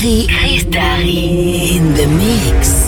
Darry. Chris Darry in the mix.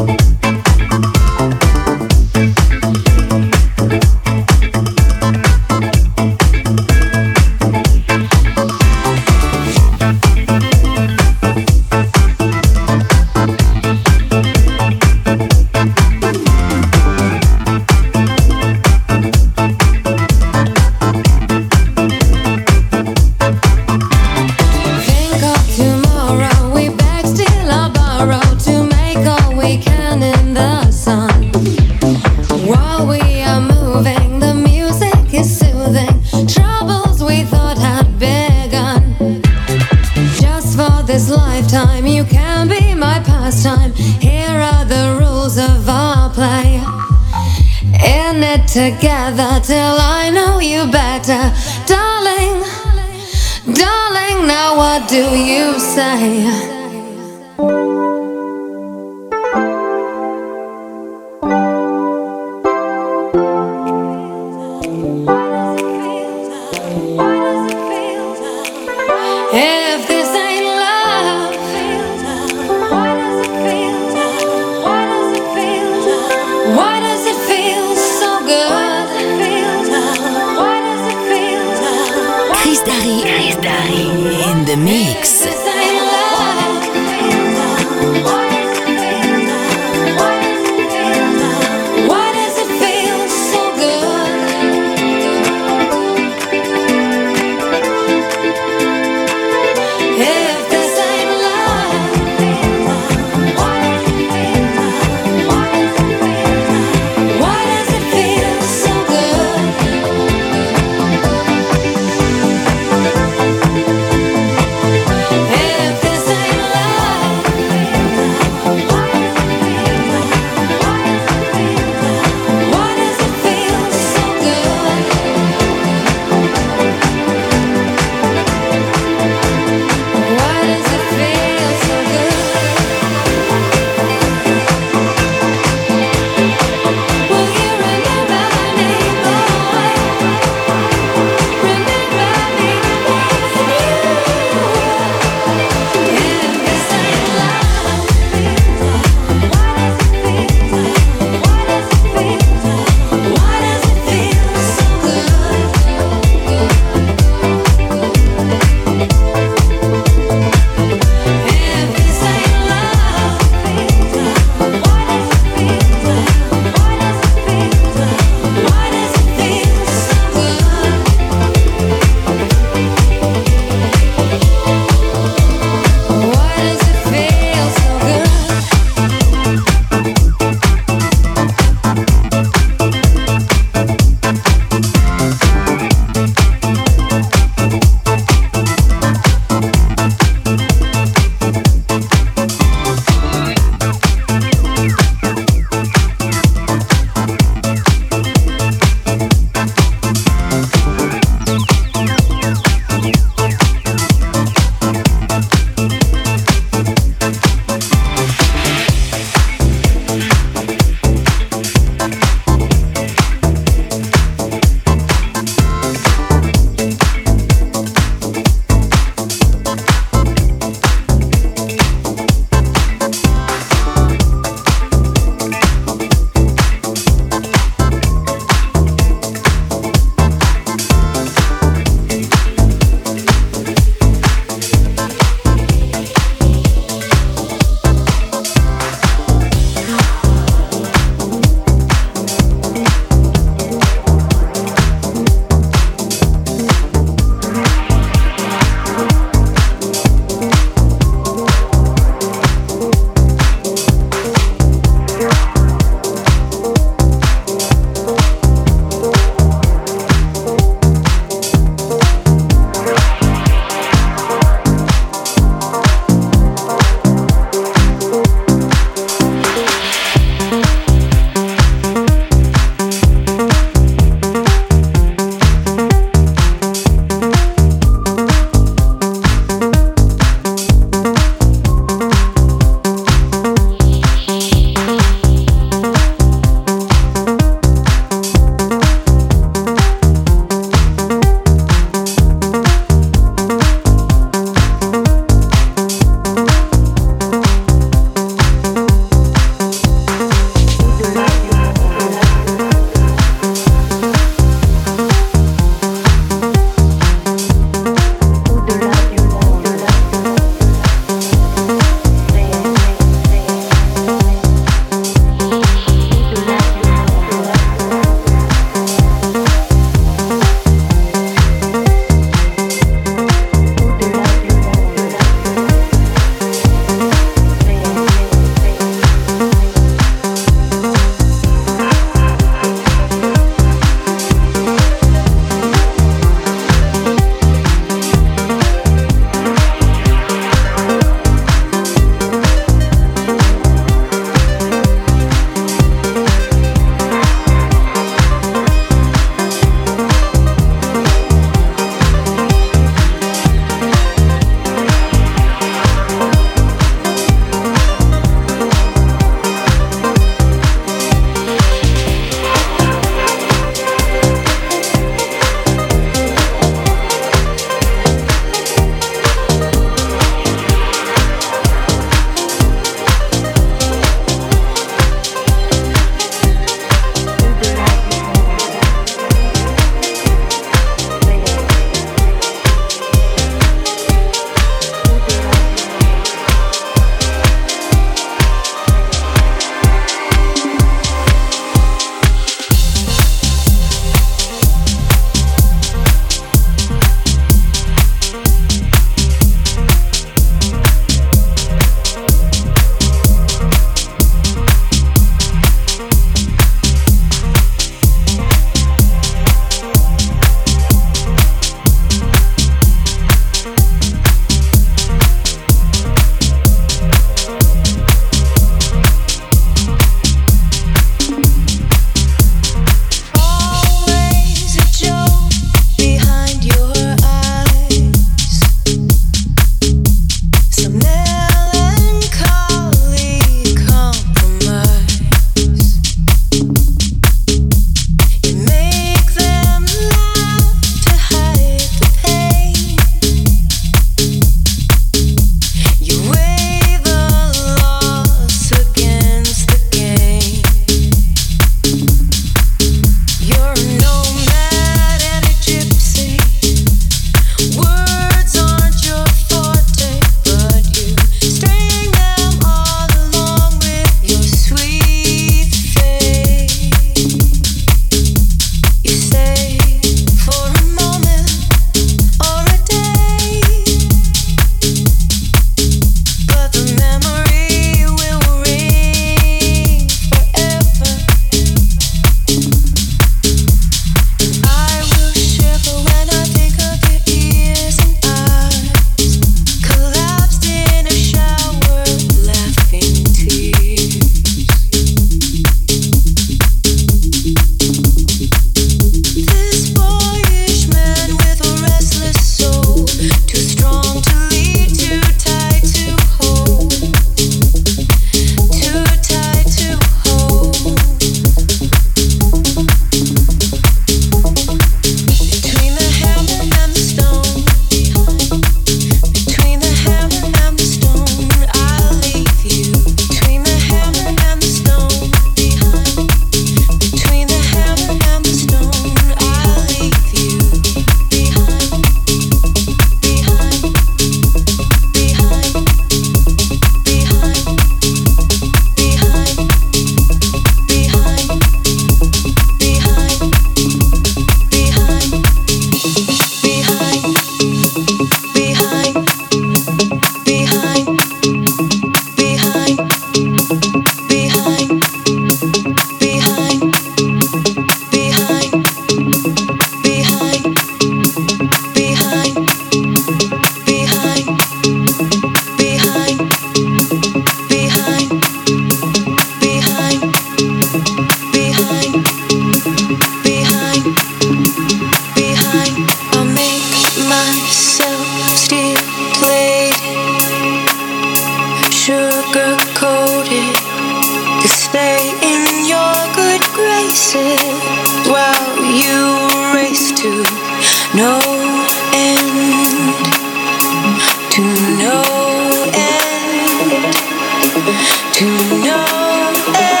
to know.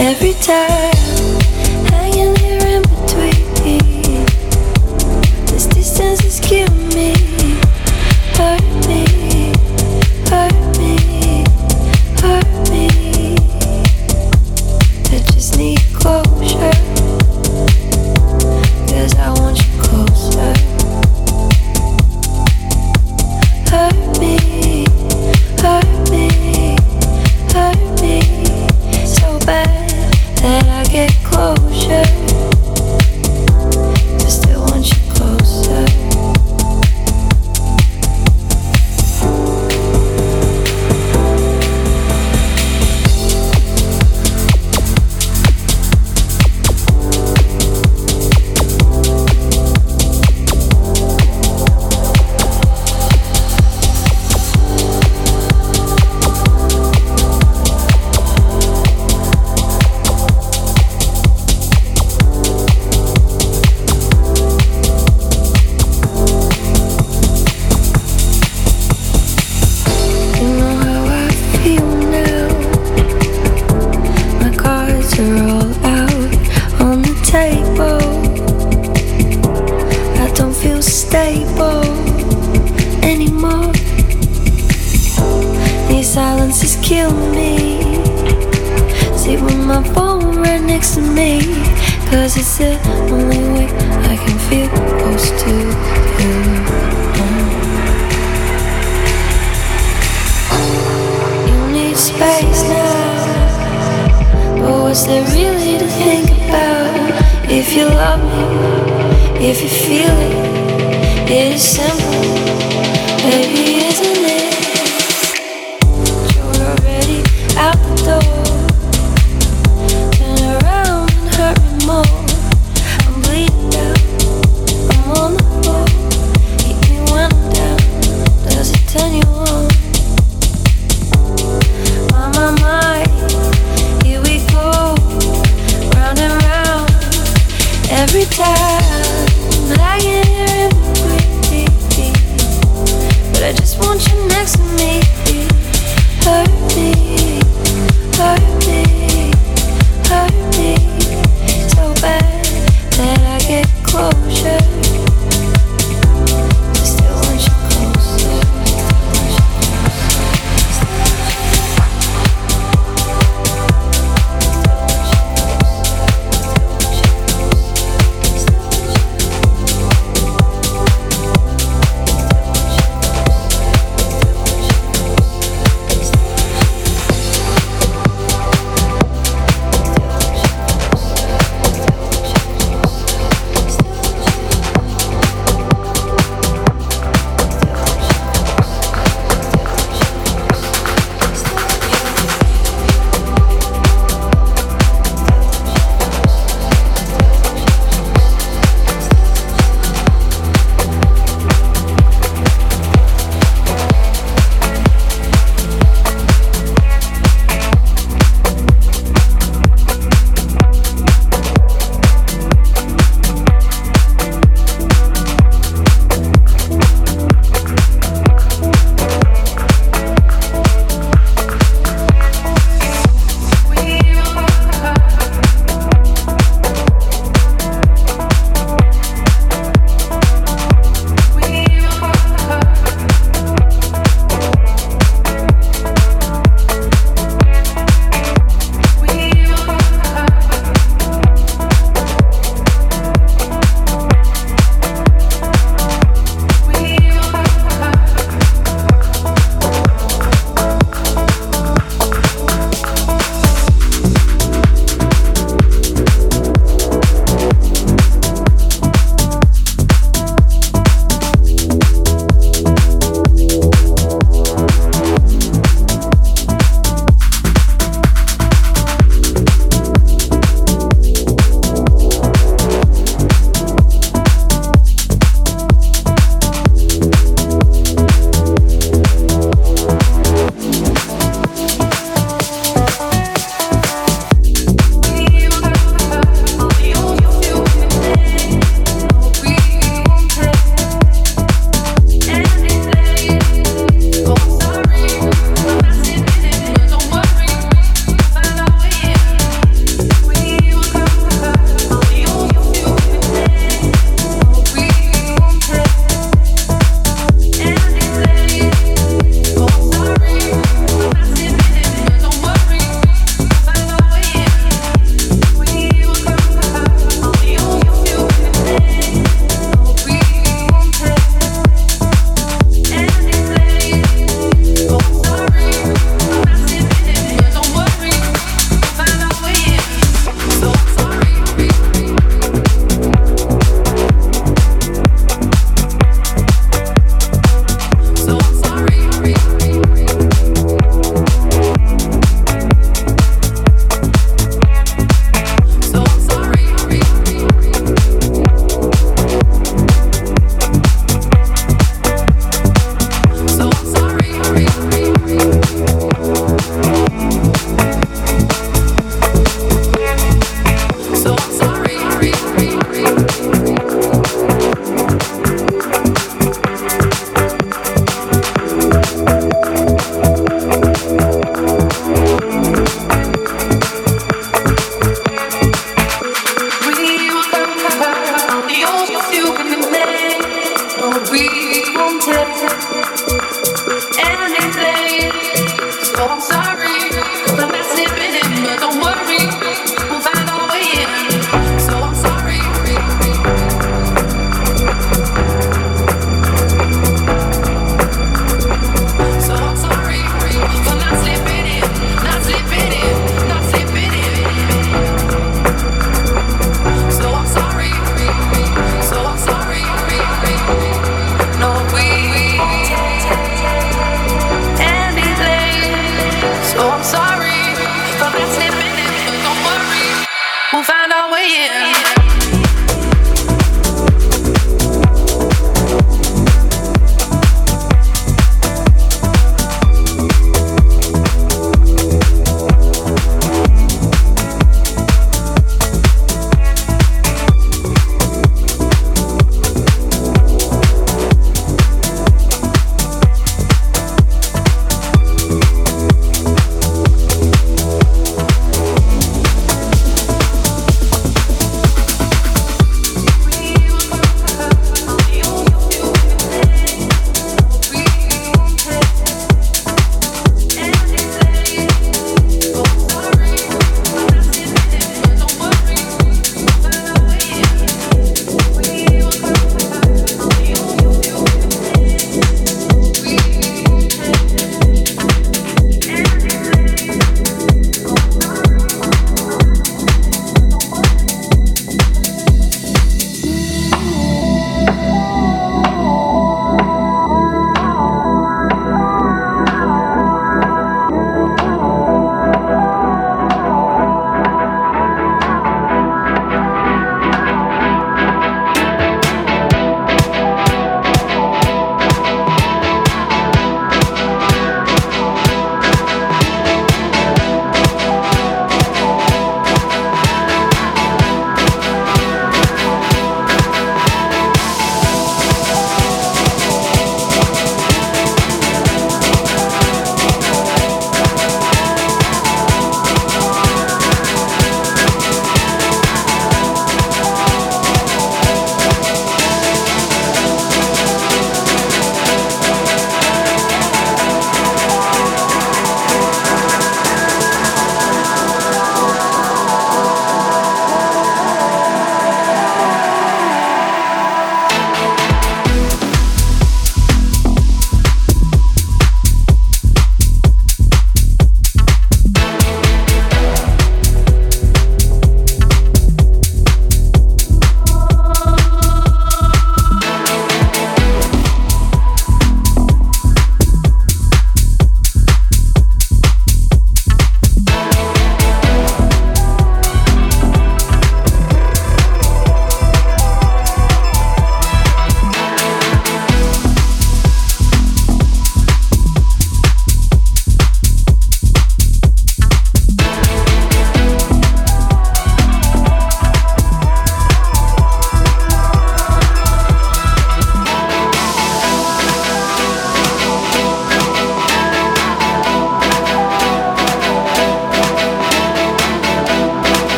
Every time I get here in